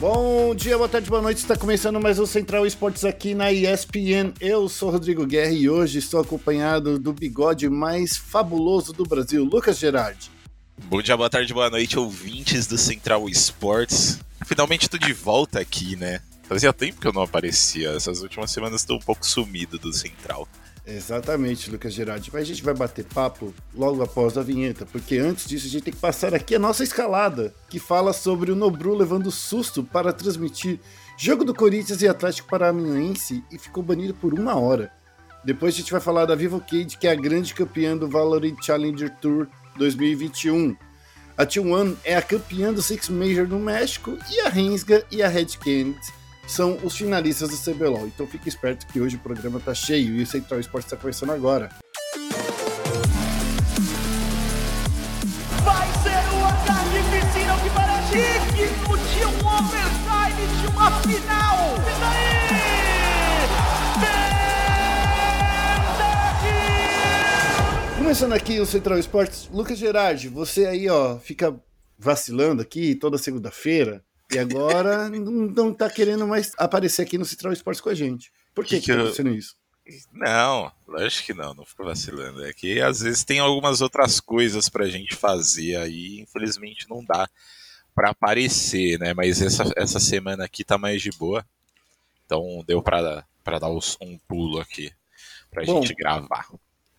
Bom dia, boa tarde, boa noite. Está começando mais um Central Esportes aqui na ESPN. Eu sou Rodrigo Guerra e hoje estou acompanhado do bigode mais fabuloso do Brasil, Lucas Gerardi. Bom dia, boa tarde, boa noite, ouvintes do Central Esportes. Finalmente estou de volta aqui, né? Fazia tempo que eu não aparecia. Essas últimas semanas estou um pouco sumido do Central. Exatamente, Lucas Gerardi. Mas a gente vai bater papo logo após a vinheta, porque antes disso a gente tem que passar aqui a nossa escalada, que fala sobre o Nobru levando susto para transmitir jogo do Corinthians e Atlético Paranaense e ficou banido por uma hora. Depois a gente vai falar da Vivo Cade, que é a grande campeã do Valorant Challenger Tour 2021. A T1 é a campeã do Six Major no México e a Rensga e a Red Kennedy são os finalistas do CBLOL. Então fique esperto que hoje o programa tá cheio e o Central Esporte está começando agora. Vai ser uma carnificina que parece digno de um overtime de uma final. E daí? Começando aqui o Central Esportes, Lucas Gerardi, você aí ó, fica vacilando aqui toda segunda-feira e agora não tá querendo mais aparecer aqui no Central Esportes com a gente. Por que, que, que tá acontecendo isso? Não, lógico que não, não fico vacilando. É que às vezes tem algumas outras coisas pra gente fazer aí, infelizmente não dá para aparecer, né? Mas essa, essa semana aqui tá mais de boa. Então deu pra, pra dar um pulo aqui pra Bom, gente gravar.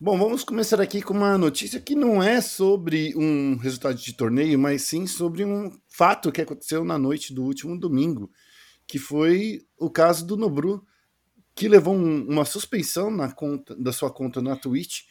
Bom, vamos começar aqui com uma notícia que não é sobre um resultado de torneio, mas sim sobre um fato que aconteceu na noite do último domingo, que foi o caso do Nobru, que levou um, uma suspensão na conta, da sua conta na Twitch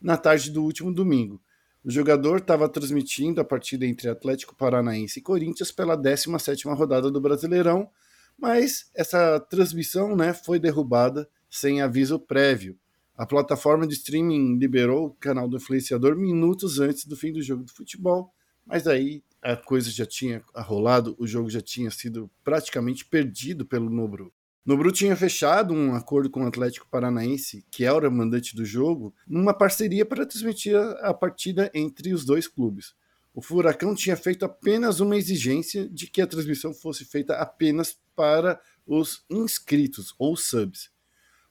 na tarde do último domingo. O jogador estava transmitindo a partida entre Atlético Paranaense e Corinthians pela 17ª rodada do Brasileirão, mas essa transmissão né, foi derrubada sem aviso prévio. A plataforma de streaming liberou o canal do influenciador minutos antes do fim do jogo de futebol, mas aí a coisa já tinha rolado, o jogo já tinha sido praticamente perdido pelo Nobru. Nobru tinha fechado um acordo com o Atlético Paranaense, que era o mandante do jogo, numa parceria para transmitir a partida entre os dois clubes. O Furacão tinha feito apenas uma exigência de que a transmissão fosse feita apenas para os inscritos ou subs.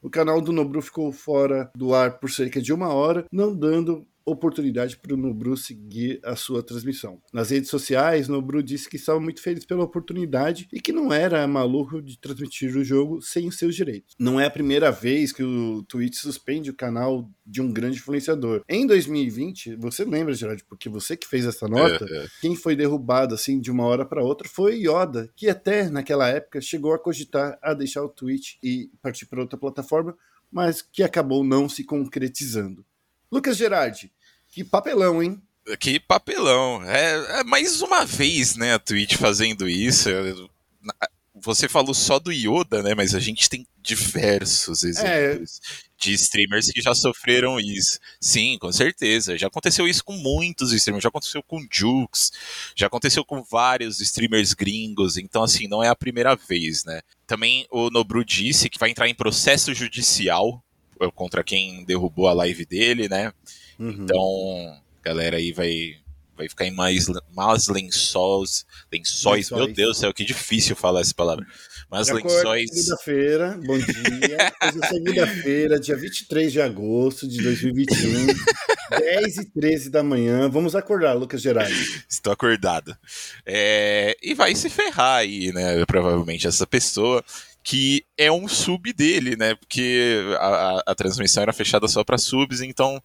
O canal do Nobru ficou fora do ar por cerca de uma hora, não dando oportunidade para o Nobru seguir a sua transmissão. Nas redes sociais, Nobru disse que estava muito feliz pela oportunidade e que não era maluco de transmitir o jogo sem os seus direitos. Não é a primeira vez que o Twitch suspende o canal de um grande influenciador. Em 2020, você lembra, Gerard, porque você que fez essa nota, é, é. quem foi derrubado assim de uma hora para outra foi Yoda, que até naquela época chegou a cogitar a deixar o Twitch e partir para outra plataforma, mas que acabou não se concretizando. Lucas Gerardi, que papelão, hein? Que papelão. É, é, mais uma vez, né, a Twitch fazendo isso. Você falou só do Yoda, né? Mas a gente tem diversos exemplos é... de streamers que já sofreram isso. Sim, com certeza. Já aconteceu isso com muitos streamers. Já aconteceu com Jukes, já aconteceu com vários streamers gringos. Então, assim, não é a primeira vez, né? Também o Nobru disse que vai entrar em processo judicial contra quem derrubou a live dele, né? Uhum. Então, galera aí vai vai ficar em mais, mais lençóis, lençóis, meu Deus do céu, que difícil falar essa palavra. Mas lençóis. Segunda-feira, bom dia. Hoje é segunda-feira, dia 23 de agosto de 2021, 10 e 13 da manhã. Vamos acordar, Lucas Gerardo. Estou acordado. É... E vai se ferrar aí, né? Provavelmente essa pessoa que é um sub dele, né? Porque a, a, a transmissão era fechada só para subs, então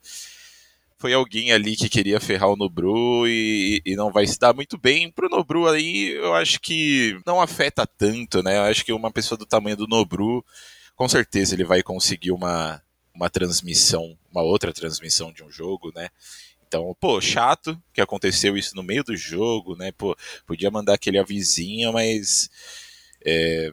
foi alguém ali que queria ferrar o Nobru e, e, não vai se dar muito bem. Pro Nobru aí, eu acho que não afeta tanto, né? Eu acho que uma pessoa do tamanho do Nobru, com certeza ele vai conseguir uma, uma transmissão, uma outra transmissão de um jogo, né? Então, pô, chato que aconteceu isso no meio do jogo, né? Pô, podia mandar aquele avisinho, mas é,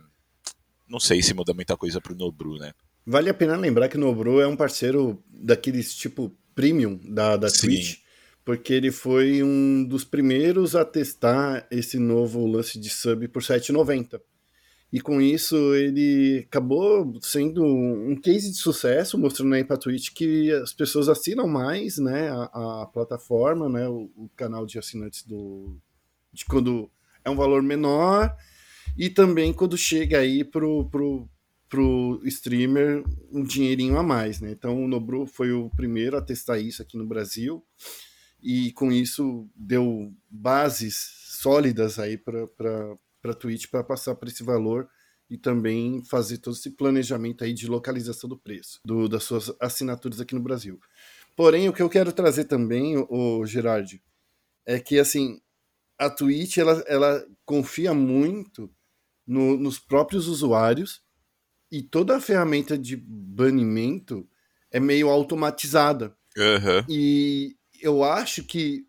não sei se muda muita coisa pro Nobru, né? Vale a pena lembrar que Nobru é um parceiro daqueles tipo premium da, da Twitch, porque ele foi um dos primeiros a testar esse novo lance de sub por 7,90. E com isso ele acabou sendo um case de sucesso, mostrando aí para Twitch que as pessoas assinam mais, né, a, a plataforma, né, o, o, canal de assinantes do de quando é um valor menor e também quando chega aí pro, pro, pro streamer um dinheirinho a mais, né? Então o Nobru foi o primeiro a testar isso aqui no Brasil e com isso deu bases sólidas aí para para Twitch para passar para esse valor e também fazer todo esse planejamento aí de localização do preço do, das suas assinaturas aqui no Brasil. Porém, o que eu quero trazer também, o Gerard, é que assim a Twitch ela, ela confia muito no, nos próprios usuários e toda a ferramenta de banimento é meio automatizada. Uhum. E eu acho que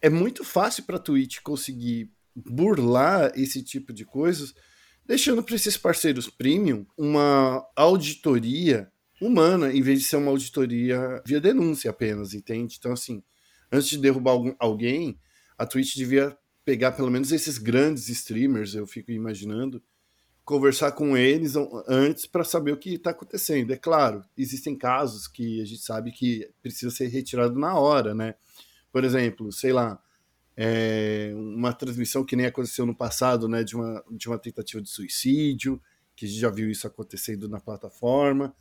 é muito fácil para a Twitch conseguir burlar esse tipo de coisas, deixando para esses parceiros premium uma auditoria humana, em vez de ser uma auditoria via denúncia apenas, entende? Então, assim, antes de derrubar alguém, a Twitch devia pegar pelo menos esses grandes streamers, eu fico imaginando, conversar com eles antes para saber o que está acontecendo. É claro, existem casos que a gente sabe que precisa ser retirado na hora, né? Por exemplo, sei lá, é uma transmissão que nem aconteceu no passado, né, de uma, de uma tentativa de suicídio, que a gente já viu isso acontecendo na plataforma.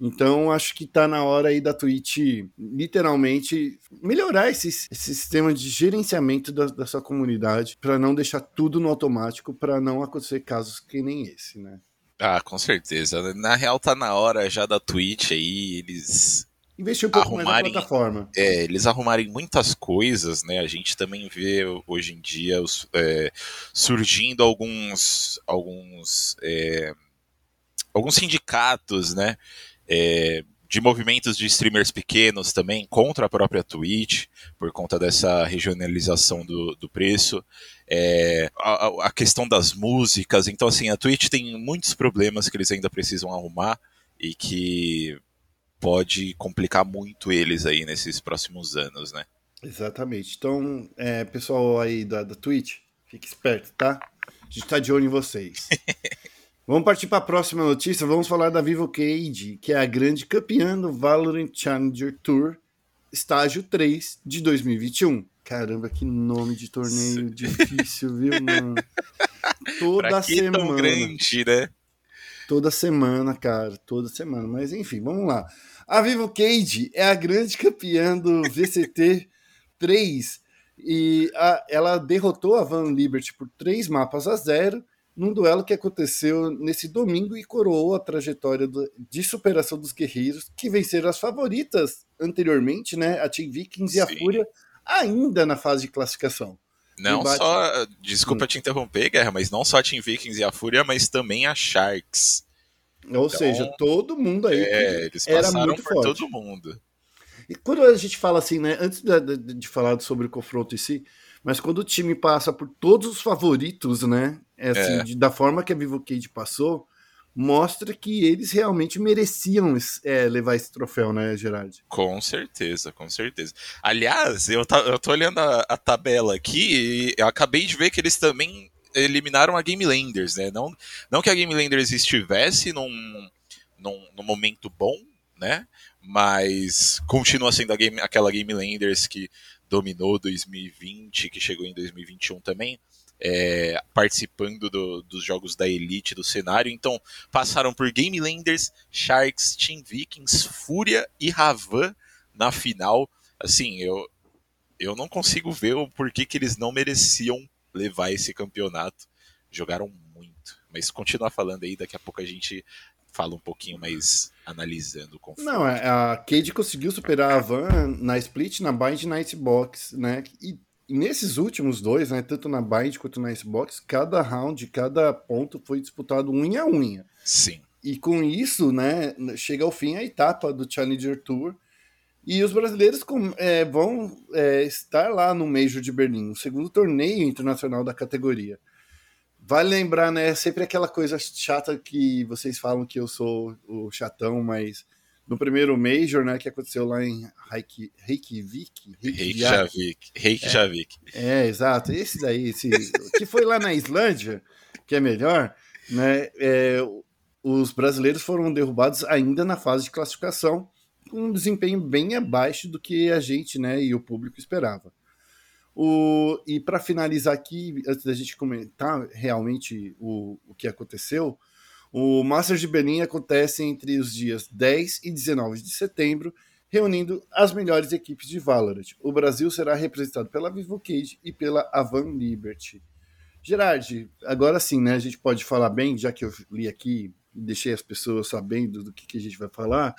Então, acho que está na hora aí da Twitch, literalmente, melhorar esse, esse sistema de gerenciamento da, da sua comunidade, para não deixar tudo no automático, para não acontecer casos que nem esse, né? Ah, com certeza. Na real, tá na hora já da Twitch aí, eles investir um pouco arrumarem, mais na plataforma. É, eles arrumarem muitas coisas, né? A gente também vê hoje em dia os, é, surgindo alguns alguns é, alguns sindicatos, né? É, de movimentos de streamers pequenos também contra a própria Twitch, por conta dessa regionalização do, do preço. É, a, a, questão das músicas. Então, assim, a Twitch tem muitos problemas que eles ainda precisam arrumar e que pode complicar muito eles aí nesses próximos anos, né? Exatamente. Então, é, pessoal aí da, da Twitch, fique esperto, tá? A gente tá de olho em vocês. Vamos partir para a próxima notícia. Vamos falar da Vivo Cage, que é a grande campeã do Valorant Challenger Tour, estágio 3 de 2021. Caramba, que nome de torneio difícil, viu, mano? Toda pra que semana. Tão grande, né? Toda semana, cara, toda semana. Mas enfim, vamos lá. A Vivo Cage é a grande campeã do VCT 3 e a, ela derrotou a Van Liberty por três mapas a zero num duelo que aconteceu nesse domingo e coroou a trajetória de superação dos guerreiros, que venceram as favoritas anteriormente, né? A Team Vikings Sim. e a Fúria, ainda na fase de classificação. Não Embate... só, desculpa hum. te interromper, Guerra, mas não só a Team Vikings e a Fúria, mas também a Sharks. Ou então, seja, todo mundo aí é, eles muito por forte. todo mundo. E quando a gente fala assim, né, antes de, de, de falar sobre o confronto em si, mas quando o time passa por todos os favoritos, né? É assim, é. De, da forma que a Vivo Cage passou, mostra que eles realmente mereciam é, levar esse troféu, né, Gerard? Com certeza, com certeza. Aliás, eu, tá, eu tô olhando a, a tabela aqui e eu acabei de ver que eles também eliminaram a Game Landers, né? Não, não que a Game Landers estivesse num, num, num momento bom, né? Mas continua sendo a game, aquela Game Landers que dominou 2020, que chegou em 2021 também, é, participando do, dos jogos da Elite do cenário. Então, passaram por Game Landers, Sharks, Team Vikings, Fúria e Ravan na final. Assim, eu, eu não consigo ver o porquê que eles não mereciam levar esse campeonato. Jogaram muito. Mas continuar falando aí, daqui a pouco a gente fala um pouquinho mais analisando o confronto. Não, é, a Cade conseguiu superar a Van na split, na bind e na Icebox, né? E, e nesses últimos dois, né, tanto na bind quanto na Icebox, cada round, cada ponto foi disputado unha a unha. Sim. E com isso, né, chega ao fim a etapa do Challenger Tour. E os brasileiros é, vão é, estar lá no Major de Berlim, o segundo torneio internacional da categoria. Vale lembrar, né? Sempre aquela coisa chata que vocês falam que eu sou o chatão, mas no primeiro Major, né, que aconteceu lá em Reykjavik. Reykjavik. Reykjavik. É, é, exato. Esse daí, esse, que foi lá na Islândia, que é melhor, né? É, os brasileiros foram derrubados ainda na fase de classificação, com um desempenho bem abaixo do que a gente, né, e o público esperava. O, e para finalizar aqui, antes da gente comentar realmente o, o que aconteceu, o Masters de Berlim acontece entre os dias 10 e 19 de setembro, reunindo as melhores equipes de Valorant. O Brasil será representado pela Vivo Cage e pela Avan Liberty. Gerard, agora sim, né? A gente pode falar bem, já que eu li aqui e deixei as pessoas sabendo do que, que a gente vai falar.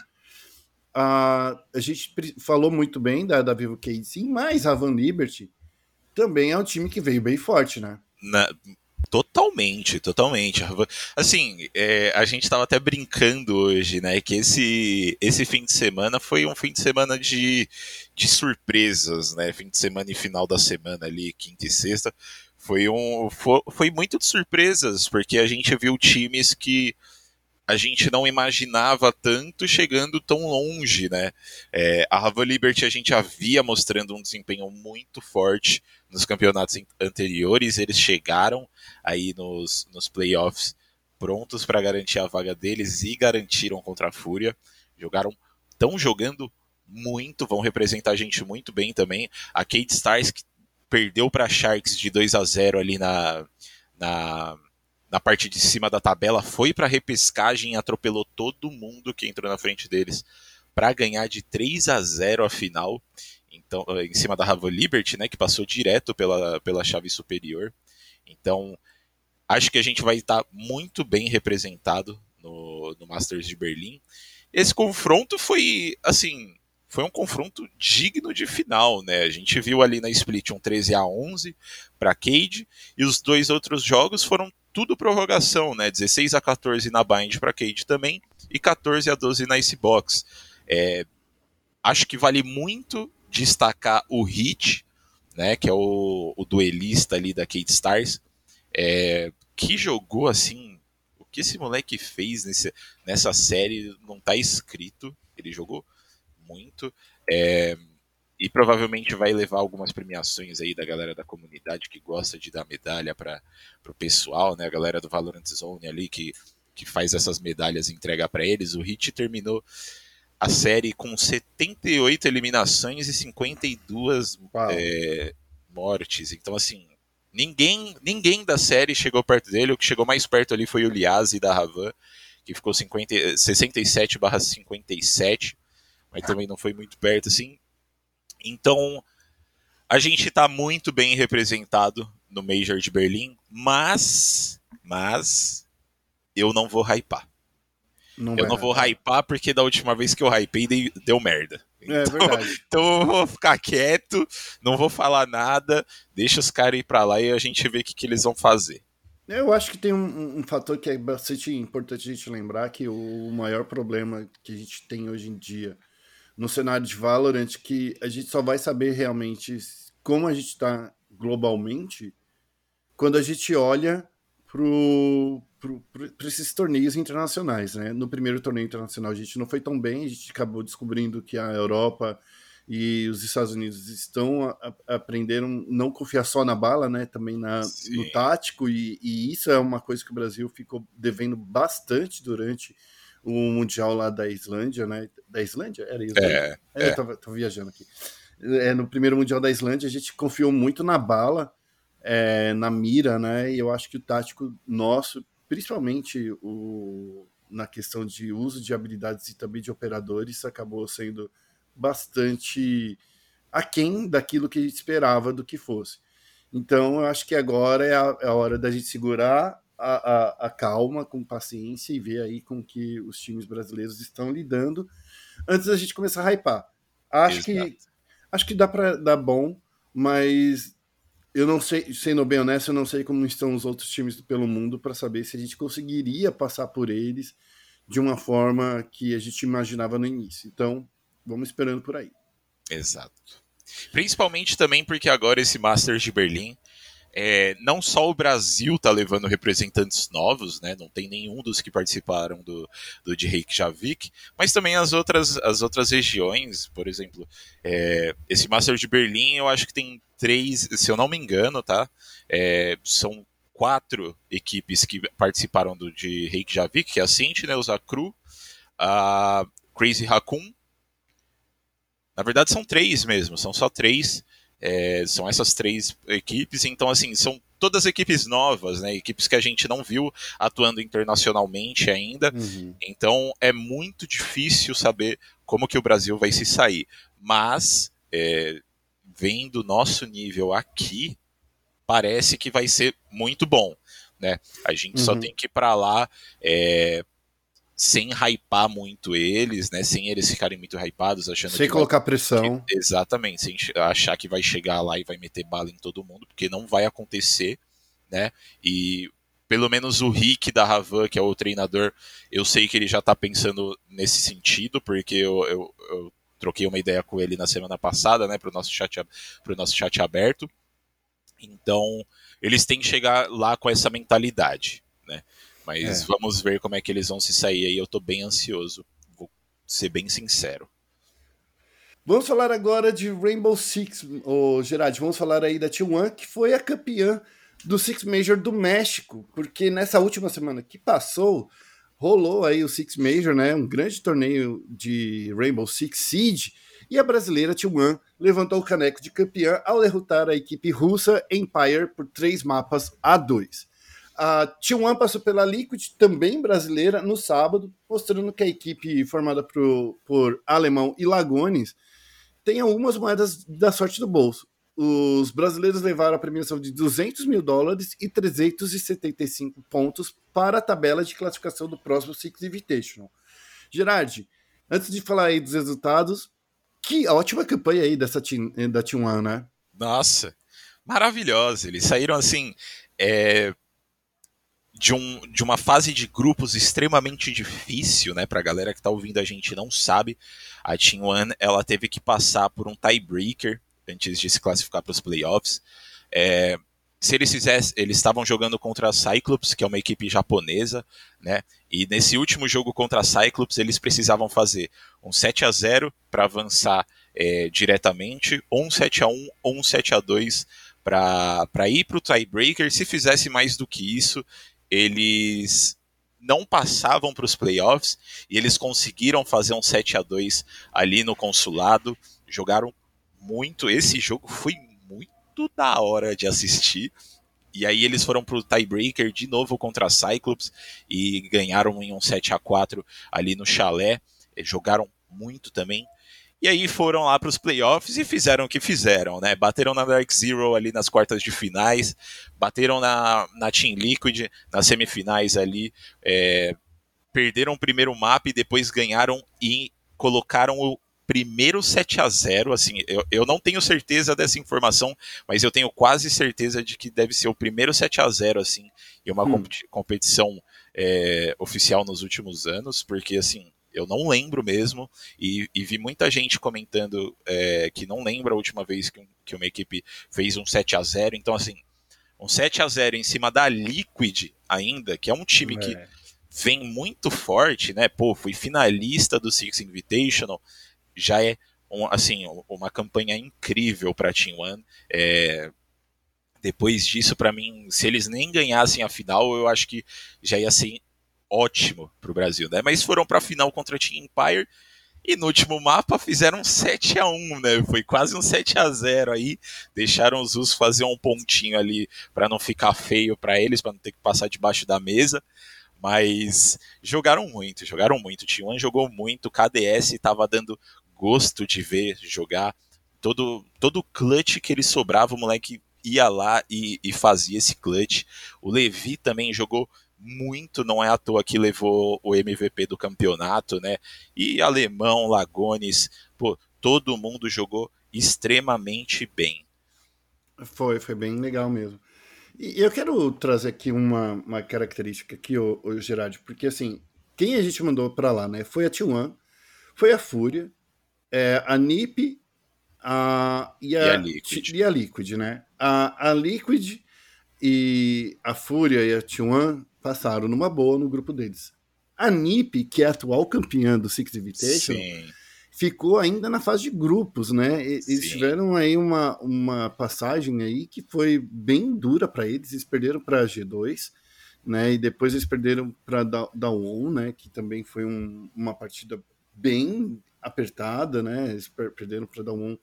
Uh, a gente falou muito bem da, da Vivo Cage, sim, mas a Van Liberty também é um time que veio bem forte, né? Na, totalmente, totalmente. Assim, é, a gente estava até brincando hoje, né? Que esse, esse fim de semana foi um fim de semana de, de surpresas, né? Fim de semana e final da semana ali, quinta e sexta. Foi, um, foi, foi muito de surpresas, porque a gente viu times que a gente não imaginava tanto chegando tão longe, né? É, a Rava Liberty a gente havia mostrando um desempenho muito forte nos campeonatos anteriores, eles chegaram aí nos, nos playoffs prontos para garantir a vaga deles e garantiram contra a Fúria. Jogaram, estão jogando muito, vão representar a gente muito bem também. A Kate Stars que perdeu para Sharks de 2 a 0 ali na, na na parte de cima da tabela, foi para repescagem, atropelou todo mundo que entrou na frente deles para ganhar de 3 a 0 a final. Então, em cima da Rava Liberty, né, que passou direto pela, pela chave superior. Então, acho que a gente vai estar muito bem representado no, no Masters de Berlim. Esse confronto foi, assim, foi um confronto digno de final, né? A gente viu ali na split um 13 a 11 para Cade e os dois outros jogos foram tudo prorrogação, né? 16 a 14 na Bind para Cade também e 14 a 12 na Icebox. É, acho que vale muito destacar o Hit, né? Que é o, o duelista ali da Cade Stars, é, que jogou assim. O que esse moleque fez nesse, nessa série não tá escrito. Ele jogou muito. É, e provavelmente vai levar algumas premiações aí da galera da comunidade que gosta de dar medalha para o pessoal, né? A galera do Valorant Zone ali que, que faz essas medalhas e entrega para eles. O Hit terminou a série com 78 eliminações e 52 é, mortes. Então, assim, ninguém ninguém da série chegou perto dele. O que chegou mais perto ali foi o Liazzi da Ravan, que ficou 50, 67 barra 57, mas também não foi muito perto, assim. Então, a gente está muito bem representado no Major de Berlim, mas, mas eu não vou hypar. Não eu não vou hypar porque da última vez que eu hypei deu, deu merda. É então, é verdade. então eu vou ficar quieto, não vou falar nada, deixa os caras ir para lá e a gente vê o que, que eles vão fazer. Eu acho que tem um, um, fator que é bastante importante a gente lembrar, que o maior problema que a gente tem hoje em dia no cenário de Valorant que a gente só vai saber realmente como a gente está globalmente quando a gente olha para esses torneios internacionais. Né? No primeiro torneio internacional a gente não foi tão bem, a gente acabou descobrindo que a Europa e os Estados Unidos estão a, a, aprenderam não confiar só na bala, né? Também na, no tático, e, e, isso é uma coisa que o Brasil ficou devendo bastante durante o Mundial lá da Islândia, né? Da Islândia? Era Islândia? É, é. Eu tava, tava, viajando aqui. É, no primeiro Mundial da Islândia, a gente confiou muito na bala, é, na mira, né? E eu acho que o tático nosso, principalmente o, na questão de uso de habilidades e também de operadores, acabou sendo bastante aquém daquilo que a gente esperava do que fosse. Então, eu acho que agora é a, é a hora da gente segurar a, a, a, calma, com paciência e ver aí com que os times brasileiros estão lidando antes da gente começar a hypar. Acho que acho que dá para dar bom, mas eu não sei, sendo bem honesto, eu não sei como estão os outros times pelo mundo para saber se a gente conseguiria passar por eles de uma forma que a gente imaginava no início. Então, vamos esperando por aí. Exato. Principalmente também porque agora esse Masters de Berlim é, não só o Brasil está levando representantes novos, né? Não tem nenhum dos que participaram do, do de Reykjavik, mas também as outras, as outras regiões, por exemplo, é, esse Master de Berlim, eu acho que tem três, se eu não me engano, tá? É, são quatro equipes que participaram do de Reykjavik, que é a Sentinels, a Cru, a Crazy Raccoon. Na verdade, são três mesmo, são só três É, são essas três equipes, então assim, são todas equipes novas, né? Equipes que a gente não viu atuando internacionalmente ainda. Uhum. Então é muito difícil saber como que o Brasil vai se sair. Mas é, vendo nosso nível aqui, parece que vai ser muito bom. Né? A gente uhum. só tem que ir para lá é, sem hypar muito eles, né? Sem eles ficarem muito hypados, achando sem colocar vai, pressão. Que, exatamente, sem achar que vai chegar lá e vai meter bala em todo mundo, porque não vai acontecer, né? E pelo menos o Rick da Ravan, que é o treinador, eu sei que ele já tá pensando nesse sentido, porque eu, eu, eu troquei uma ideia com ele na semana passada, né, pro nosso chat, pro nosso chat aberto. Então, eles têm que chegar lá com essa mentalidade? Mas é. vamos ver como é que eles vão se sair aí. Eu tô bem ansioso, vou ser bem sincero. Vamos falar agora de Rainbow Six, oh, Gerard. Vamos falar aí da T1, que foi a campeã do Six Major do México, porque nessa última semana que passou, rolou aí o Six Major, né? Um grande torneio de Rainbow Six Siege, e a brasileira T1 levantou o caneco de campeã ao derrotar a equipe russa Empire por três mapas a dois. A T1 passou pela Liquid, também brasileira, no sábado, mostrando que a equipe formada por, por Alemão e Lagones tem algumas moedas da sorte do bolso. Os brasileiros levaram a premiação de 200 mil dólares e 375 pontos para a tabela de classificação do próximo Six Invitational. Gerard, antes de falar aí dos resultados, que ótima campanha aí dessa team, da T1, né? Nossa, maravilhosa. Eles saíram assim. É, de, um, de uma fase de grupos extremamente difícil, né? Pra galera que tá ouvindo a gente não sabe, a Team One ela teve que passar por um tiebreaker antes de se classificar para os playoffs. É, se eles fizessem, eles estavam jogando contra a Cyclops, que é uma equipe japonesa, né? E nesse último jogo contra a Cyclops, eles precisavam fazer um 7 a 0 para avançar é, diretamente, ou um 7 a 1 ou um 7 a 2 para ir para o tiebreaker. Se fizesse mais do que isso, eles não passavam para os playoffs e eles conseguiram fazer um 7 a 2 ali no consulado, jogaram muito, esse jogo foi muito da hora de assistir. E aí eles foram pro tiebreaker de novo contra a Cyclops e ganharam em um 7 a 4 ali no chalé. Jogaram muito também. E aí foram lá para os playoffs e fizeram o que fizeram, né? Bateram na Dark Zero ali nas quartas de finais, bateram na, na Team Liquid nas semifinais ali, é, perderam o primeiro mapa e depois ganharam e colocaram o primeiro 7 a 0 assim, eu, eu não tenho certeza dessa informação, mas eu tenho quase certeza de que deve ser o primeiro 7 a 0 assim, em uma hum. competição é, oficial nos últimos anos, porque assim, eu não lembro mesmo, e, e vi muita gente comentando é, que não lembra a última vez que, que uma equipe fez um 7 a 0 então assim, um 7 a 0 em cima da Liquid ainda, que é um time é. que vem muito forte, né? Pô, fui finalista do Six Invitational, já é um, assim uma campanha incrível para Team One. É, depois disso, para mim, se eles nem ganhassem a final, eu acho que já ia ser ótimo para o Brasil, né? Mas foram para a final contra a Team Empire e no último mapa fizeram um 7 a 1 né? Foi quase um 7 a 0 aí. Deixaram os US fazer um pontinho ali para não ficar feio para eles, para não ter que passar debaixo da mesa. Mas jogaram muito, jogaram muito. O T1 jogou muito, o KDS estava dando gosto de ver jogar. Todo, todo clutch que ele sobrava, o moleque ia lá e, e fazia esse clutch. O Levi também jogou muito, não é à toa que levou o MVP do campeonato, né? E Alemão, Lagones, pô, todo mundo jogou extremamente bem. Foi, foi bem legal mesmo. E eu quero trazer aqui uma, uma característica aqui, o, o Gerard, porque assim, quem a gente mandou para lá, né? Foi a T1, foi a Fúria, é, a NIP a, e, a, e, a Liquid. e a Liquid, né? A, a Liquid e a Fúria e a T1 passaram numa boa no grupo deles. A NIP, que é a atual campeã do Six Invitation, Sim. ficou ainda na fase de grupos, né? Eles Sim. tiveram aí uma, uma passagem aí que foi bem dura para eles. Eles perderam para a G2, né? E depois eles perderam para da, da ON, né? Que também foi um, uma partida bem apertada, né? Eles perderam para um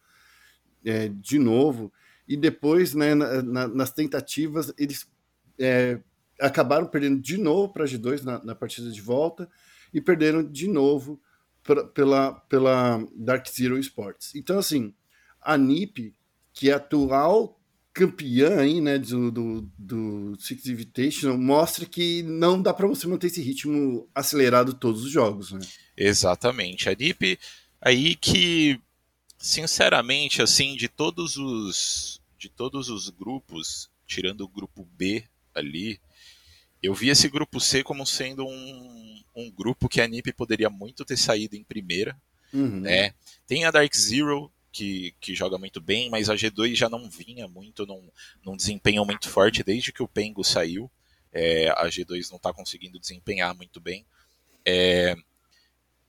é, de novo, e depois, né, na, na, nas tentativas, eles é, acabaram perdendo de novo para a G2 na, na, partida de volta e perderam de novo pra, pela, pela Dark Zero Sports. Então, assim, a NiP, que é atual campeã aí, né, do, do, do Six Invitational, mostra que não dá para você manter esse ritmo acelerado todos os jogos, né? Exatamente. A NiP aí que sinceramente assim, de todos os de todos os grupos, tirando o grupo B ali, eu vi esse grupo C como sendo um, um grupo que a NiP poderia muito ter saído em primeira, uhum. né? Tem a Dark Zero, que, que joga muito bem, mas a G2 já não vinha muito num, num desempenho muito forte desde que o Pengo saiu. É, a G2 não está conseguindo desempenhar muito bem. É,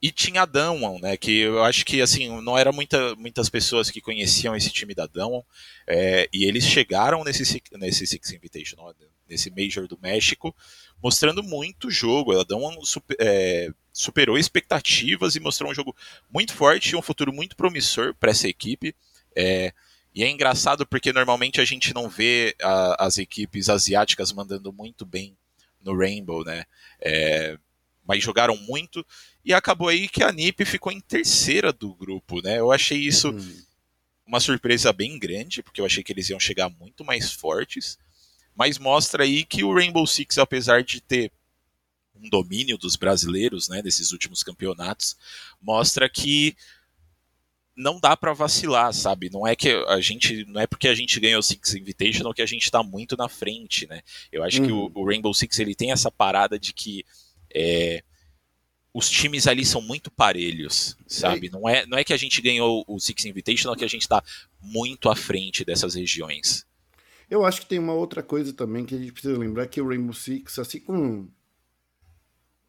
e tinha a Damwon, né? Que eu acho que assim não eram muita, muitas pessoas que conheciam esse time da Damwon. É, e eles chegaram nesse, nesse Six Invitational, nesse Major do México, mostrando muito jogo. A Damwon super, é, superou expectativas e mostrou um jogo muito forte e um futuro muito promissor para essa equipe. É, e é engraçado porque normalmente a gente não vê a, as equipes asiáticas mandando muito bem no Rainbow, né? Mas jogaram muito e acabou aí que a NiP ficou em terceira do grupo, né? Eu achei isso hum. uma surpresa bem grande, porque eu achei que eles iam chegar muito mais fortes, mas mostra aí que o Rainbow Six, apesar de ter um domínio dos brasileiros, né, nesses últimos campeonatos, mostra que não dá para vacilar, sabe? Não é que a gente, não é porque a gente ganhou o Six Invitational que a gente está muito na frente, né? Eu acho uhum. que o, uhum. o, Rainbow Six ele tem essa parada de que é, os times ali são muito parelhos, sabe? Não é, não é que a gente ganhou o Six Invitational que a gente está muito à frente dessas regiões. Eu acho que tem uma outra coisa também que a gente precisa lembrar que o Rainbow Six, assim como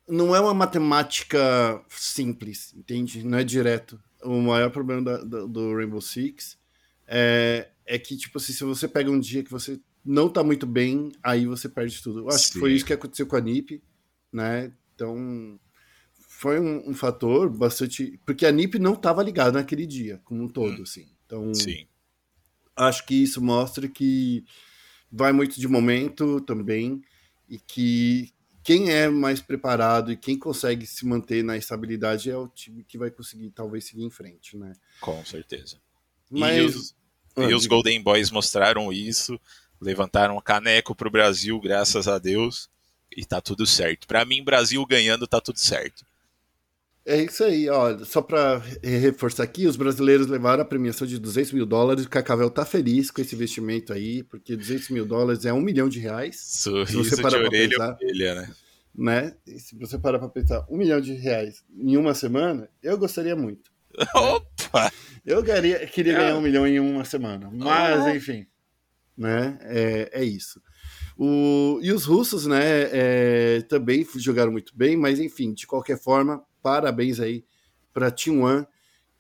não é uma matemática simples, entende? Não é direto. O maior problema da, da, do Rainbow Six é, é que, tipo assim, se você pega um dia que você não tá muito bem, aí você perde tudo. Eu acho Sim. que foi isso que aconteceu com a NiP, né? Então, foi um, um, fator bastante... Porque a NiP não tava ligada naquele dia, como um todo, hum. assim. Então, Sim. acho que isso mostra que vai muito de momento também e que quem é mais preparado e quem consegue se manter na estabilidade é o time que vai conseguir talvez seguir em frente, né? Com certeza. Mas... E os, ah, e os Golden Boys mostraram isso, levantaram o caneco pro Brasil, graças a Deus, e tá tudo certo. Para mim, Brasil ganhando tá tudo certo. É isso aí, ó. Só para reforçar aqui, os brasileiros levaram a premiação de 200 mil dólares. O Cacavel tá feliz com esse investimento aí, porque 200 mil dólares é um milhão de reais. Sorriso se você parar de orelha pensar, orelha, né? né? E se você parar para pensar, um milhão de reais em uma semana, eu gostaria muito. Opa! Eu queria, queria é. ganhar um milhão em uma semana, mas oh. enfim, né? É, é isso. O, e os russos, né, é, também jogaram muito bem, mas enfim, de qualquer forma, parabéns aí para Team One,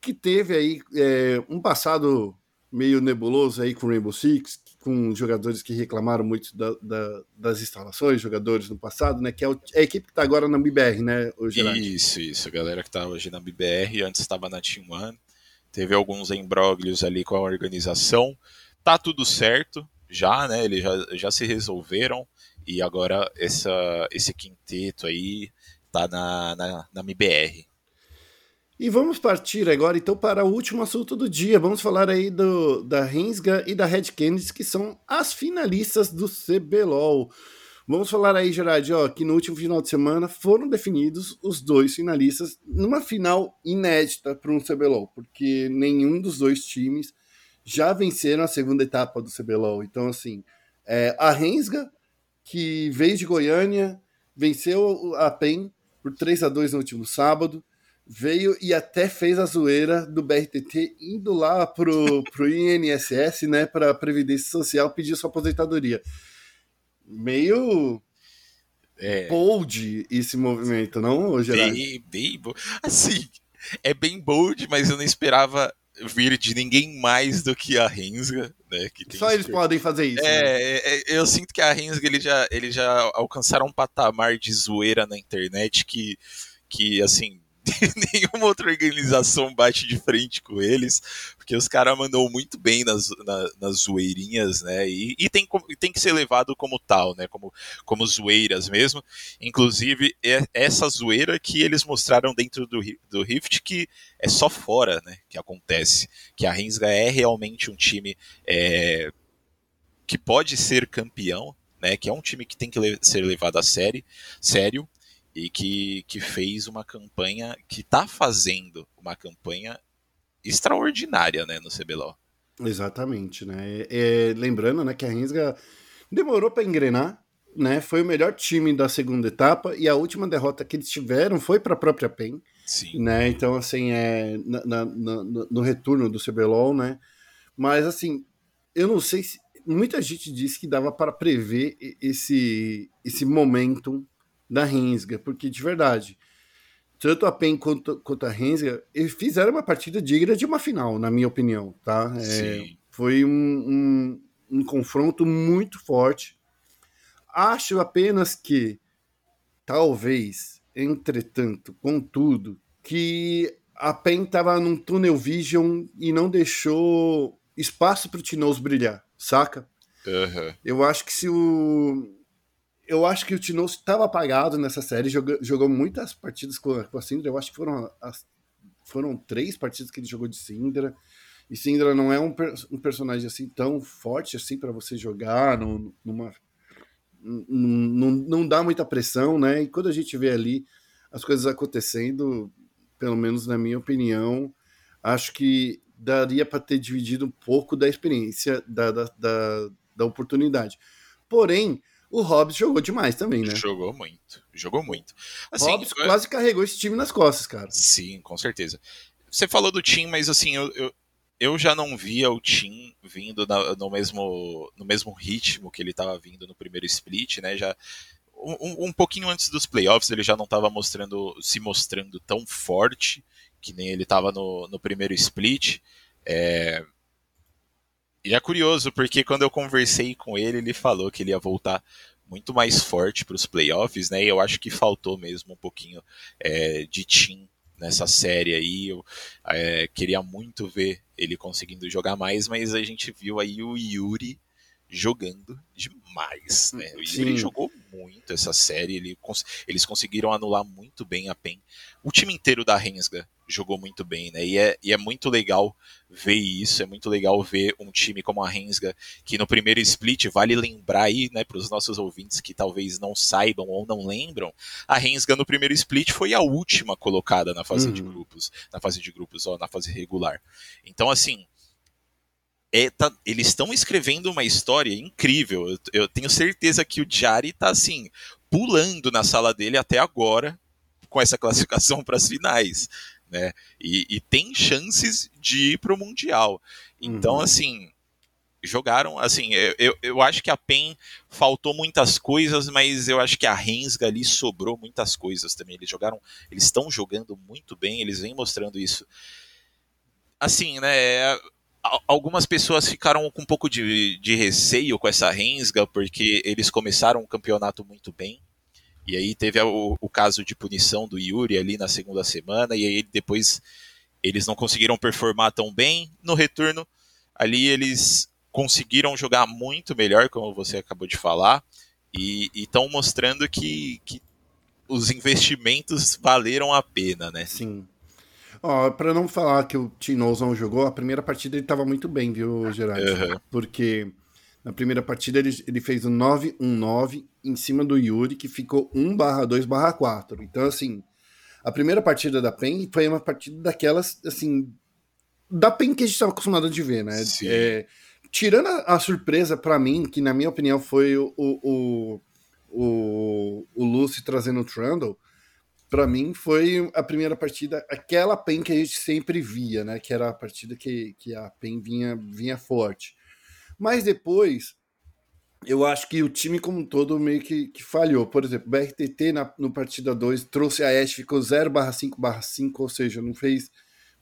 que teve aí é, um passado meio nebuloso aí com Rainbow Six, com jogadores que reclamaram muito da, da, das instalações, jogadores no passado, né? Que é, o, é a equipe que está agora na BBR, né, hoje Isso, isso. A galera que está hoje na BBR, antes estava na Team One. Teve alguns embróglios ali com a organização. Tá tudo certo já, né? Eles já, já se resolveram. E agora essa, esse quinteto aí tá na, na, na MBR. E vamos partir agora então para o último assunto do dia. Vamos falar aí do, da Rensga e da Red Canids, que são as finalistas do CBLOL. Vamos falar aí, Gerard, ó, que no último final de semana foram definidos os dois finalistas numa final inédita para um CBLOL, porque nenhum dos dois times já venceram a segunda etapa do CBLOL. Então, assim, é, a Rensga, que veio de Goiânia, venceu a PEN por 3 a 2 no último sábado. Veio e até fez a zoeira do BRTT indo lá pro, pro INSS, né, para Previdência Social pedir sua aposentadoria. Meio é. bold esse movimento, não, Gerard? Bem, bem Assim, é bem bold, mas eu não esperava vir de ninguém mais do que a Rensga, né? Que Só eles podem fazer isso. É, né? é, é, eu sinto que a Rensga ele já, ele já alcançaram um patamar de zoeira na internet que, que assim, nenhuma outra organização bate de frente com eles, porque os caras mandam muito bem nas, na, nas zoeirinhas, né? E, e tem, tem que ser levado como tal, né? Como, como zoeiras mesmo. Inclusive, é essa zoeira que eles mostraram dentro do, do Rift, que é só fora, né? Que acontece. Que a Rinsga é realmente um time é, que pode ser campeão, né? Que é um time que tem que le ser levado a sério, sério e que, que fez uma campanha, que está fazendo uma campanha extraordinária né, no CBLOL. Exatamente, né? É, lembrando né, que a Rinsga demorou para engrenar, né? Foi o melhor time da segunda etapa e a última derrota que eles tiveram foi para a própria PEN. Sim. Né? Então, assim, é, na, na, na, no retorno do CBLOL, né? Mas, assim, eu não sei se. Muita gente disse que dava para prever esse, esse momento da Rensga, porque de verdade, tanto a PEN quanto, quanto a Rensga, fizeram uma partida digna de uma final, na minha opinião, tá? É, foi um, um, um confronto muito forte. Acho apenas que, talvez, entretanto, contudo, que a PEN estava num tunnel vision e não deixou espaço para o Tinoz brilhar, saca? Uhum. Eu acho que se o eu acho que o Tinoz estava apagado nessa série, jogou, jogou muitas partidas com a, com a Syndra, eu acho que foram, as, foram três partidas que ele jogou de Syndra, e Syndra não é um, um personagem assim tão forte assim para você jogar no, numa não, não dá muita pressão, né? E quando a gente vê ali as coisas acontecendo, pelo menos na minha opinião, acho que daria para ter dividido um pouco da experiência da, da, da, da oportunidade. Porém, o Hobbs jogou demais também, né? Jogou muito, jogou muito. Assim, Hobbs eu... quase carregou esse time nas costas, cara. Sim, com certeza. Você falou do time, mas assim, eu, eu, eu já não via o Tim vindo na, no, mesmo, no mesmo ritmo que ele estava vindo no primeiro split, né? Já um, um pouquinho antes dos playoffs ele já não estava mostrando, se mostrando tão forte que nem ele estava no, no primeiro split. É, e é curioso, porque quando eu conversei com ele, ele falou que ele ia voltar muito mais forte para os playoffs, né? E eu acho que faltou mesmo um pouquinho é, de team nessa série aí. Eu é, queria muito ver ele conseguindo jogar mais, mas a gente viu aí o Yuri jogando demais, né? O Yuri jogou muito essa série, ele, eles conseguiram anular muito bem a PEN. O time inteiro da Rensga jogou muito bem, né? E é, e é muito legal ver isso, é muito legal ver um time como a Rensga, que no primeiro split, vale lembrar aí, né, para os nossos ouvintes que talvez não saibam ou não lembram, a Rensga no primeiro split foi a última colocada na fase uhum. de grupos, na fase de grupos, ó, na fase regular. Então, assim, é, tá, eles estão escrevendo uma história incrível. Eu, eu, tenho certeza que o Jari tá assim, pulando na sala dele até agora com essa classificação para as finais né? E, e tem chances de ir para o Mundial. Então, uhum. assim, jogaram, assim, eu, eu acho que a PEN faltou muitas coisas, mas eu acho que a Rensga ali sobrou muitas coisas também. Eles jogaram, eles estão jogando muito bem, eles vêm mostrando isso. Assim, né, algumas pessoas ficaram com um pouco de, de receio com essa Rensga, porque eles começaram o campeonato muito bem, e aí teve o, o, caso de punição do Yuri ali na segunda semana, e aí depois eles não conseguiram performar tão bem. No retorno, ali eles conseguiram jogar muito melhor, como você acabou de falar, e estão mostrando que, que os investimentos valeram a pena, né? Sim. Ó, para não falar que o Tinoz não jogou, a primeira partida ele estava muito bem, viu, Gerard? Uhum. Porque na primeira partida ele, ele fez um 9-1-9 em cima do Yuri, que ficou 1/2/4. Então, assim, a primeira partida da PEN foi uma partida daquelas, assim, da PEN que a gente estava acostumado de ver, né? É, tirando a, a surpresa para mim, que na minha opinião foi o, o, o, o Lucy trazendo o Trundle, para mim foi a primeira partida, aquela PEN que a gente sempre via, né? Que era a partida que, que a PEN vinha, vinha forte. Mas depois, eu acho que o time como um todo meio que, que falhou. Por exemplo, o BRTT na, no partida 2 trouxe a Ash, ficou 0/5/5, ou seja, não fez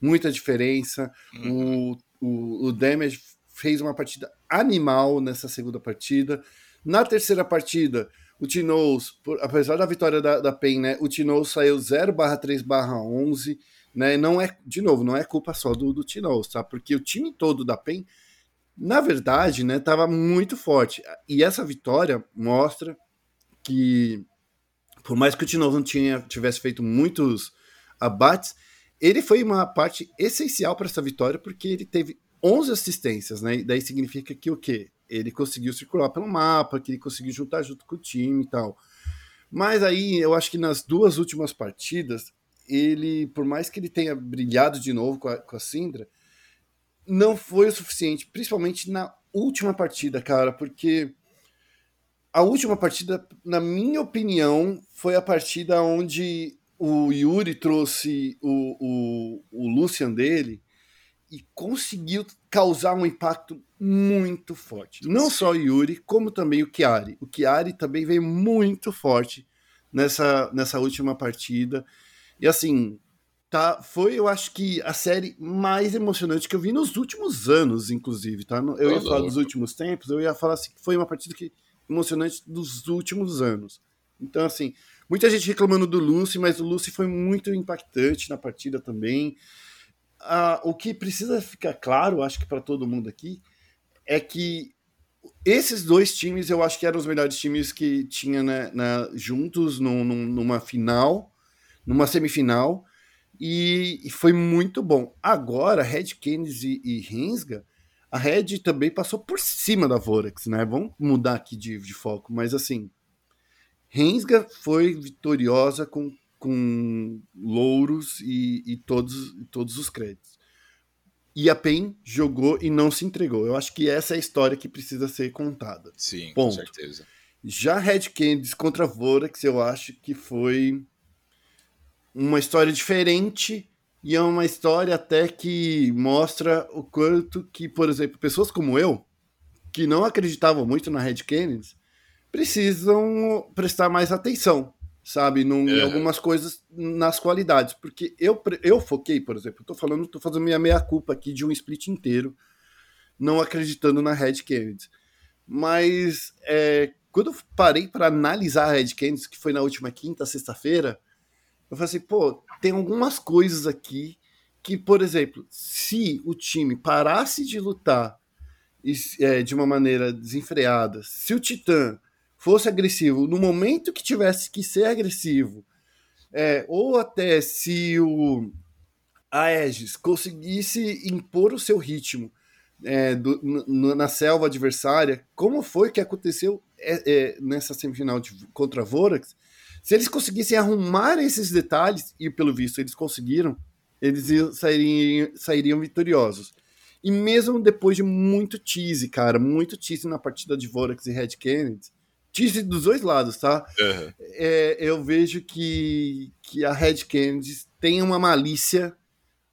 muita diferença. Uhum. O, o, o Damage fez uma partida animal nessa segunda partida. Na terceira partida, O Tinoz, apesar da vitória da, da PEN, né, o Tinoz saiu 0 3 11, né, não é, de novo, não é culpa só do, do Tinoz, tá? Porque o time todo da PEN, na verdade, né, tava muito forte. E essa vitória mostra que, por mais que o Tinoz não tinha, tivesse feito muitos abates, ele foi uma parte essencial para essa vitória, porque ele teve 11 assistências, né? E daí significa que o quê? Ele conseguiu circular pelo mapa, que ele conseguiu juntar junto com o time e tal. Mas aí eu acho que nas duas últimas partidas, ele, por mais que ele tenha brilhado de novo com a, com a Sindra, não foi o suficiente, principalmente na última partida, cara, porque a última partida, na minha opinião, foi a partida onde o Yuri trouxe o, o, o Lucian dele e conseguiu causar um impacto muito forte. Não só o Yuri, como também o Chiari. O Chiari também veio muito forte nessa, nessa última partida. E assim, tá, foi, eu acho que a série mais emocionante que eu vi nos últimos anos, inclusive, tá? Eu ia falar dos últimos tempos, eu ia falar assim, que foi uma partida que emocionante dos últimos anos. Então, assim, Muita gente reclamando do Lucy, mas o Lucy foi muito impactante na partida também. Ah, o que precisa ficar claro, acho que para todo mundo aqui, é que esses dois times eu acho que eram os melhores times que tinha né, na, juntos num, numa final, numa semifinal, e, e, foi muito bom. Agora, Red Canids e, e Rensga, a Red também passou por cima da Vorax, né? Vamos mudar aqui de, de foco, mas assim, Rensga foi vitoriosa com, com louros e, e todos, todos os créditos. E a PEN jogou e não se entregou. Eu acho que essa é a história que precisa ser contada. Sim, Ponto. com certeza. Já Red Candies contra Vorax, eu acho que foi uma história diferente e é uma história até que mostra o quanto que, por exemplo, pessoas como eu, que não acreditavam muito na Red Canids, precisam prestar mais atenção, sabe, num, em algumas coisas nas qualidades, porque eu, eu foquei, por exemplo, tô falando, tô fazendo minha meia culpa aqui de um split inteiro, não acreditando na Red Kennedy. Mas é, quando eu parei para analisar a Red Kennedy, que foi na última quinta, sexta-feira, eu falei assim, pô, tem algumas coisas aqui que, por exemplo, se o time parasse de lutar é, de uma maneira desenfreada, se o Titã fosse agressivo no momento que tivesse que ser agressivo, é, ou até se o Aegis conseguisse impor o seu ritmo é, do, na selva adversária, como foi que aconteceu é, é, nessa semifinal de, contra a Vorax, se eles conseguissem arrumar esses detalhes, e pelo visto eles conseguiram, eles sairiam, sairiam vitoriosos. E mesmo depois de muito tease, cara, muito tease na partida de Vorax e Red Kennedy, tease dos dois lados, tá? Uhum. É, eu vejo que, que a Red Kennedy tem uma malícia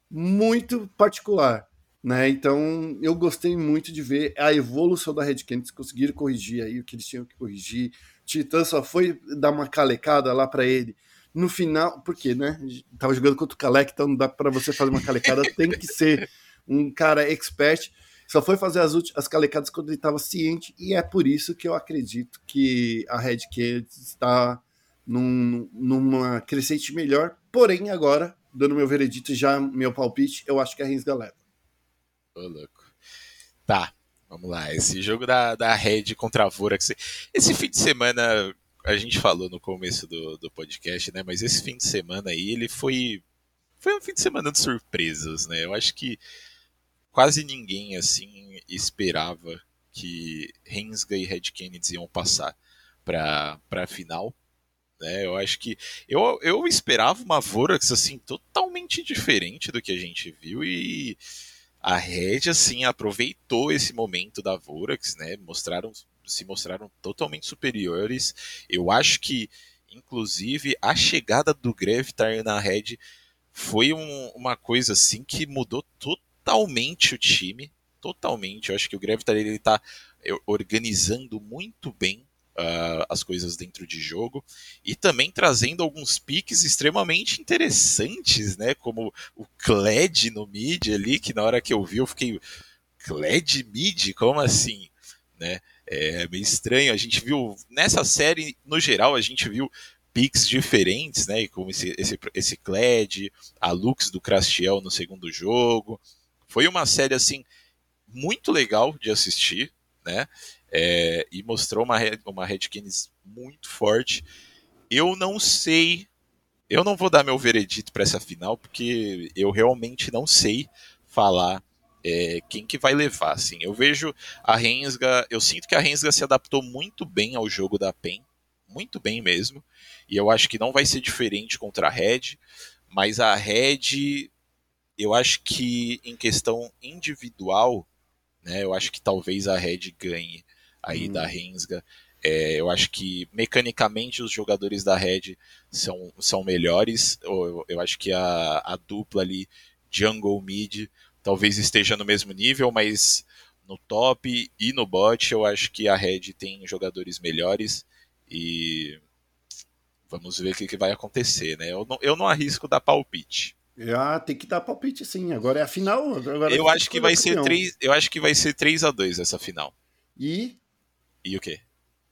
muito particular, né? Então eu gostei muito de ver a evolução da Red Kennedy, conseguiram corrigir aí o que eles tinham que corrigir. Titã só foi dar uma calecada lá para ele. No final, porque, né? Tava jogando contra o Kalec, então não dá para você fazer uma calecada, tem que ser um cara expert. Só foi fazer as, as calecadas quando ele estava ciente, e é por isso que eu acredito que a Red Kennedy está num, numa crescente melhor. Porém, agora, dando meu veredito, já meu palpite, eu acho que a Rensga leva. Ô, louco. Tá, vamos lá. Esse jogo da, da Red contra a Vorax. Esse fim de semana, a gente falou no começo do, do podcast, né? Mas esse fim de semana aí, ele foi. Foi um fim de semana de surpresas, né? Eu acho que quase ninguém assim esperava que Rensga e Red Kennedy iam passar para a final. Né? Eu acho que eu, eu esperava uma Vorax assim totalmente diferente do que a gente viu e a Red assim aproveitou esse momento da Vorax, né? Mostraram se mostraram totalmente superiores. Eu acho que inclusive a chegada do Gravitar na Red foi um, uma coisa assim que mudou totalmente o time, totalmente. Eu acho que o Gravitar ele está organizando muito bem uh, as coisas dentro de jogo e também trazendo alguns piques extremamente interessantes, né? Como o Kled no mid ali, que na hora que eu vi eu fiquei Kled mid, como assim, né? É meio estranho. A gente viu nessa série, no geral, a gente viu picks diferentes, né? Como esse, esse, esse Kled, a Lux do Crastiel no segundo jogo. Foi uma série assim muito legal de assistir, né? É, e mostrou uma, uma Redkins muito forte. Eu não sei, eu não vou dar meu veredito para essa final, porque eu realmente não sei falar é, quem que vai levar. Assim. Eu vejo a Rensga, eu sinto que a Rensga se adaptou muito bem ao jogo da PEN, muito bem mesmo, e eu acho que não vai ser diferente contra a Red, mas a Red, eu acho que em questão individual, né, eu acho que talvez a Red ganhe aí hum. da Rensga. É, eu acho que mecanicamente os jogadores da Red são, são melhores. Eu, eu acho que a, a dupla ali, Jungle Mid, talvez esteja no mesmo nível, mas no top e no bot eu acho que a Red tem jogadores melhores e vamos ver o que, que vai acontecer, né? Eu não, eu não arrisco dar palpite. Ah, tem que dar palpite sim. Agora é a final. Agora eu acho que vai ser 3, eu acho que vai ser 3 a 2 essa final. E e o quê?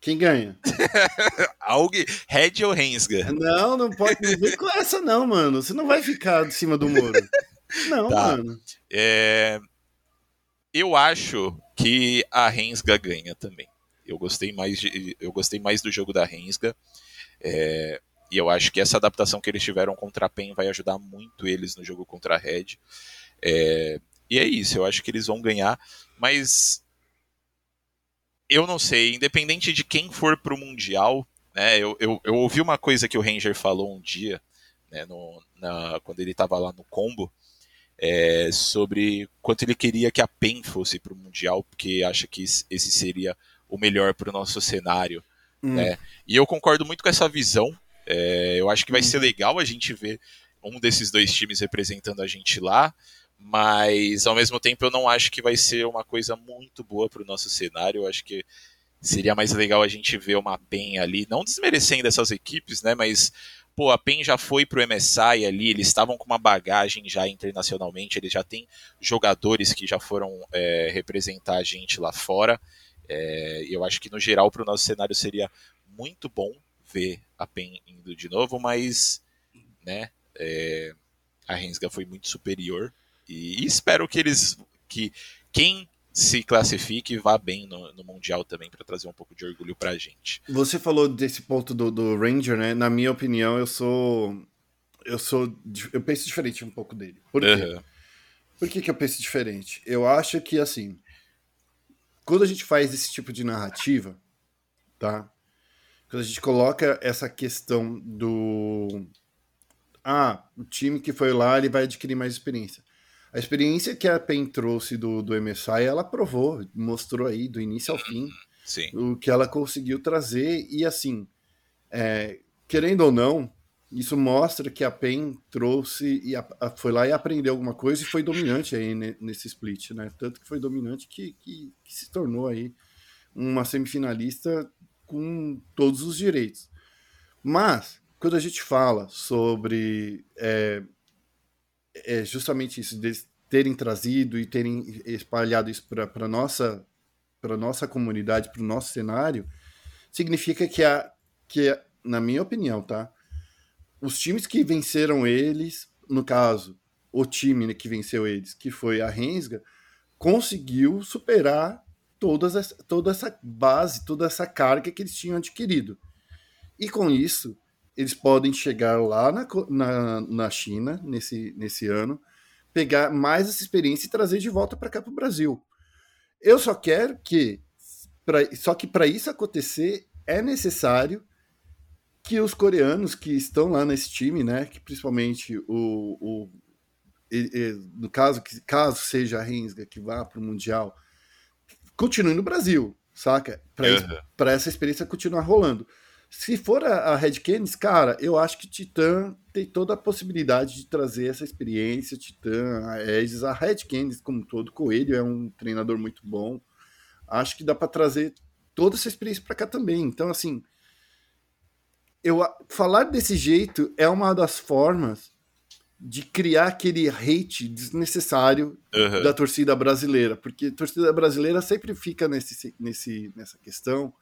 Quem ganha? Alguém, Red ou Rensga? Não, não pode vir com essa não, mano. Você não vai ficar de cima do muro. Não, tá. mano. É... Eu acho que a Rensga ganha também. Eu gostei mais, de... eu gostei mais do jogo da Rensga. É... E eu acho que essa adaptação que eles tiveram contra a PEN vai ajudar muito eles no jogo contra a Red. É... E é isso, eu acho que eles vão ganhar. Mas eu não sei, independente de quem for pro Mundial, né, eu, eu, eu ouvi uma coisa que o Ranger falou um dia, né, no, na, quando ele estava lá no combo, é, sobre quanto ele queria que a PEN fosse pro Mundial, porque acha que esse seria o melhor para o nosso cenário. Hum. Né? E eu concordo muito com essa visão. É, eu acho que vai hum. ser legal a gente ver um desses dois times representando a gente lá mas ao mesmo tempo eu não acho que vai ser uma coisa muito boa para o nosso cenário. Eu acho que seria mais legal a gente ver uma PEN ali, não desmerecendo essas equipes, né? Mas pô, a PEN já foi pro MSI ali, eles estavam com uma bagagem já internacionalmente, eles já têm jogadores que já foram é, representar a gente lá fora. É, eu acho que no geral para o nosso cenário seria muito bom ver a PEN indo de novo, mas né, é, a Rensga foi muito superior e, espero que eles. que quem se classifique vá bem no, no Mundial também para trazer um pouco de orgulho pra gente. Você falou desse ponto do, do Ranger, né? Na minha opinião, eu sou. Eu sou. Eu penso diferente um pouco dele. Por quê? Uhum. Por que, que eu penso diferente? Eu acho que assim. Quando a gente faz esse tipo de narrativa, tá? Quando a gente coloca essa questão do. Ah, o time que foi lá ele vai adquirir mais experiência. A experiência que a PEN trouxe do, do MSI, ela provou, mostrou aí do início ao fim Sim. o que ela conseguiu trazer. E assim, é, querendo ou não, isso mostra que a PEN trouxe e a, a, foi lá e aprendeu alguma coisa e foi dominante aí nesse split, né? Tanto que foi dominante que, que, que se tornou aí uma semifinalista com todos os direitos. Mas, quando a gente fala sobre é, é justamente isso, de terem trazido e terem espalhado isso para a nossa, nossa comunidade, para o nosso cenário, significa que, a, que, na minha opinião, tá? Os times que venceram eles, no caso, o time né, que venceu eles, que foi a Rensga, conseguiu superar todas essa, toda essa base, toda essa carga que eles tinham adquirido. E com isso, eles podem chegar lá na, na, na China nesse, nesse ano, pegar mais essa experiência e trazer de volta para cá para o Brasil. Eu só quero que, pra, só que para isso acontecer é necessário que os coreanos que estão lá nesse time, né, que principalmente o, o e, e, no caso que caso seja a Rensga que vá para o mundial, continue no Brasil, saca? Para uhum. essa experiência continuar rolando. Se for a, a Red Canids, cara, eu acho que Titã tem toda a possibilidade de trazer essa experiência. Titã, a Aegis, a Red Canids como um todo. Coelho é um treinador muito bom. Acho que dá para trazer toda essa experiência para cá também. Então, assim, eu falar desse jeito é uma das formas de criar aquele hate desnecessário Uhum. da torcida brasileira, porque a torcida brasileira sempre fica nesse, nesse, nessa questão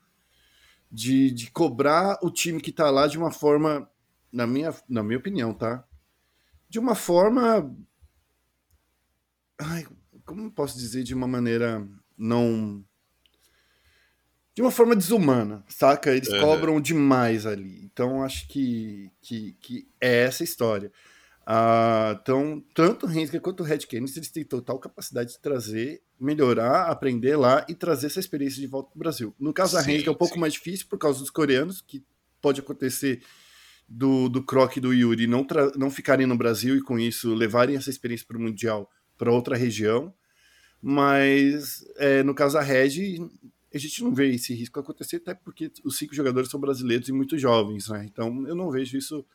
de, de cobrar o time que tá lá de uma forma, na minha, na minha opinião, tá? De uma forma. Ai, como posso dizer de uma maneira não. De uma forma desumana, saca? Eles Uhum. cobram demais ali. Então, acho que, que, que é essa história. Ah, então, tanto o Hensger quanto o Red Kennedy, eles têm total capacidade de trazer, melhorar, aprender lá e trazer essa experiência de volta para o Brasil. No caso da Sim, Hensger é um pouco sim. mais difícil por causa dos coreanos, que pode acontecer do, do Kroc e do Yuri não, não ficarem no Brasil e com isso levarem essa experiência para o Mundial para outra região. Mas é, no caso da Red, a gente não vê esse risco acontecer, até porque os cinco jogadores são brasileiros e muito jovens, né? Então eu não vejo isso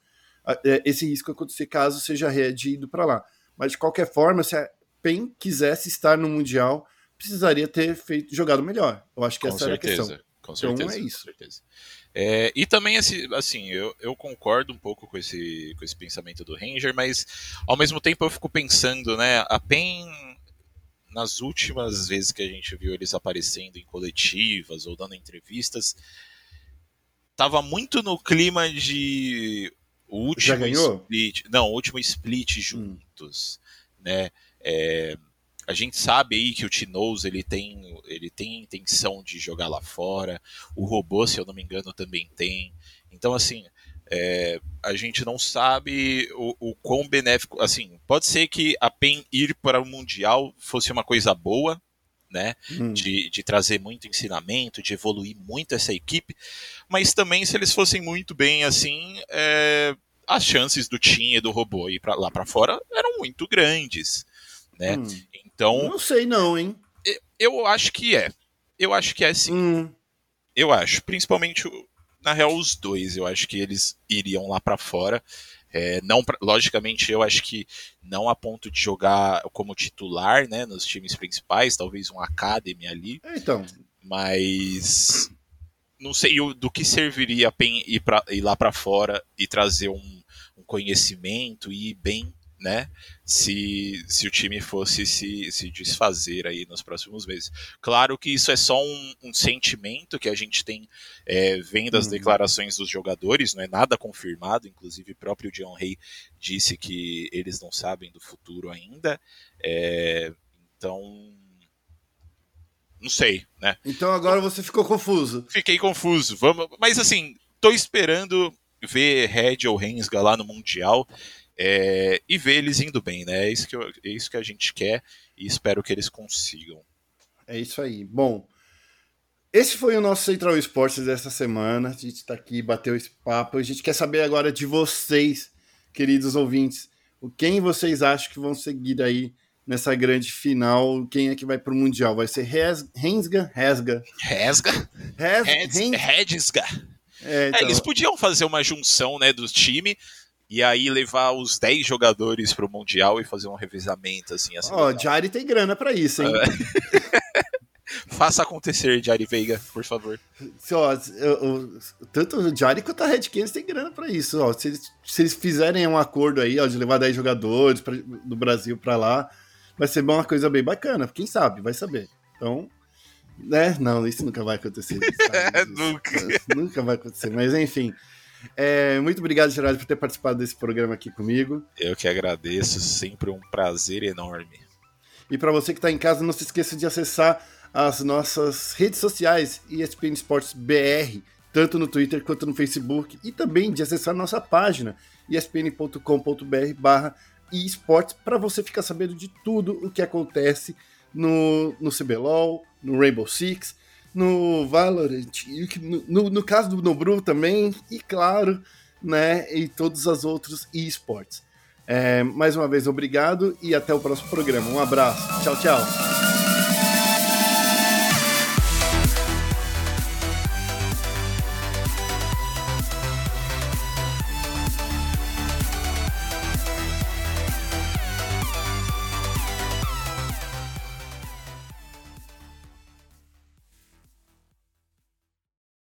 esse risco acontecer caso seja Red indo para lá. Mas de qualquer forma, se a PEN quisesse estar no Mundial, precisaria ter feito jogado melhor. Eu acho que Com essa era a questão. certeza. Com Então, certeza. é com isso. certeza. É, e também, assim, assim eu, eu concordo um pouco com esse, com esse pensamento do Ranger, mas ao mesmo tempo eu fico pensando, né? A PEN, nas últimas vezes que a gente viu eles aparecendo em coletivas ou dando entrevistas, tava muito no clima de o último Já ganhou? split. Não, o último split juntos, né? É, a gente sabe aí que o Tinoz ele tem, ele tem intenção de jogar lá fora. O robô, se eu não me engano, também tem. Então, assim, é, a gente não sabe o, o quão benéfico. Assim, pode ser que a PEN ir para o Mundial fosse uma coisa boa, né? Hum. de, de trazer muito ensinamento, de evoluir muito essa equipe, mas também se eles fossem muito bem assim, é, as chances do Tim e do robô ir pra, lá para fora eram muito grandes, né? Hum. Então Não sei não, hein? eu acho que é, eu acho que é sim, Hum. eu acho, principalmente na real os dois, eu acho que eles iriam lá para fora. É, não logicamente eu acho que não a ponto de jogar como titular né nos times principais talvez um academy ali. Então, mas não sei do que serviria a PEN ir, pra, ir lá para fora e trazer um, um conhecimento e ir bem, né? Se, se o time fosse se, se desfazer aí nos próximos meses. Claro que isso é só um, um sentimento que a gente tem é, vendo as Uhum. declarações dos jogadores, não é nada confirmado, inclusive o próprio John Hay disse que eles não sabem do futuro ainda. É, então, não sei, né? então agora você ficou confuso. Fiquei confuso. Vamos, mas assim, tô esperando ver Red ou Rensga lá no Mundial é, e ver eles indo bem, né? É isso, que eu- é isso que a gente quer e espero que eles consigam. É isso aí. Bom, esse foi o nosso Central Esportes dessa semana. A gente está aqui, bateu esse papo. A gente quer saber agora de vocês, queridos ouvintes, quem vocês acham que vão seguir aí nessa grande final? Quem é que vai para o Mundial? Vai ser Rensga? Resga? Resga? Res, Reds- Rens- Redsga. É, É, então, eles podiam fazer uma junção né, do time e aí levar os 10 jogadores pro Mundial e fazer um revezamento assim. assim Ó, legal. Jari tem grana para isso, hein? Faça acontecer, Jari Veiga, por favor. Ó, tanto o Jari quanto a Red Canids tem grana pra isso. Ó. Se, eles, se eles fizerem um acordo aí, ó, de levar 10 jogadores pra, do Brasil pra lá, vai ser uma coisa bem bacana. Quem sabe, vai saber. Então, né? Não, isso nunca vai acontecer. Nunca. nunca vai acontecer. Mas enfim. É, muito obrigado, Gerardo, por ter participado desse programa aqui comigo. Eu que agradeço, sempre um prazer enorme. E para você que está em casa, não se esqueça de acessar as nossas redes sociais, ESPN Esportes BR, tanto no Twitter quanto no Facebook, e também de acessar nossa página, espn.com.br barra esportes, para você ficar sabendo de tudo o que acontece no, no CBLOL, no Rainbow Six, no Valorant, e no, no, caso do Nobru também, e claro, né, e todos os outros esportes. É, mais uma vez, obrigado e até o próximo programa. Um abraço. Tchau, tchau.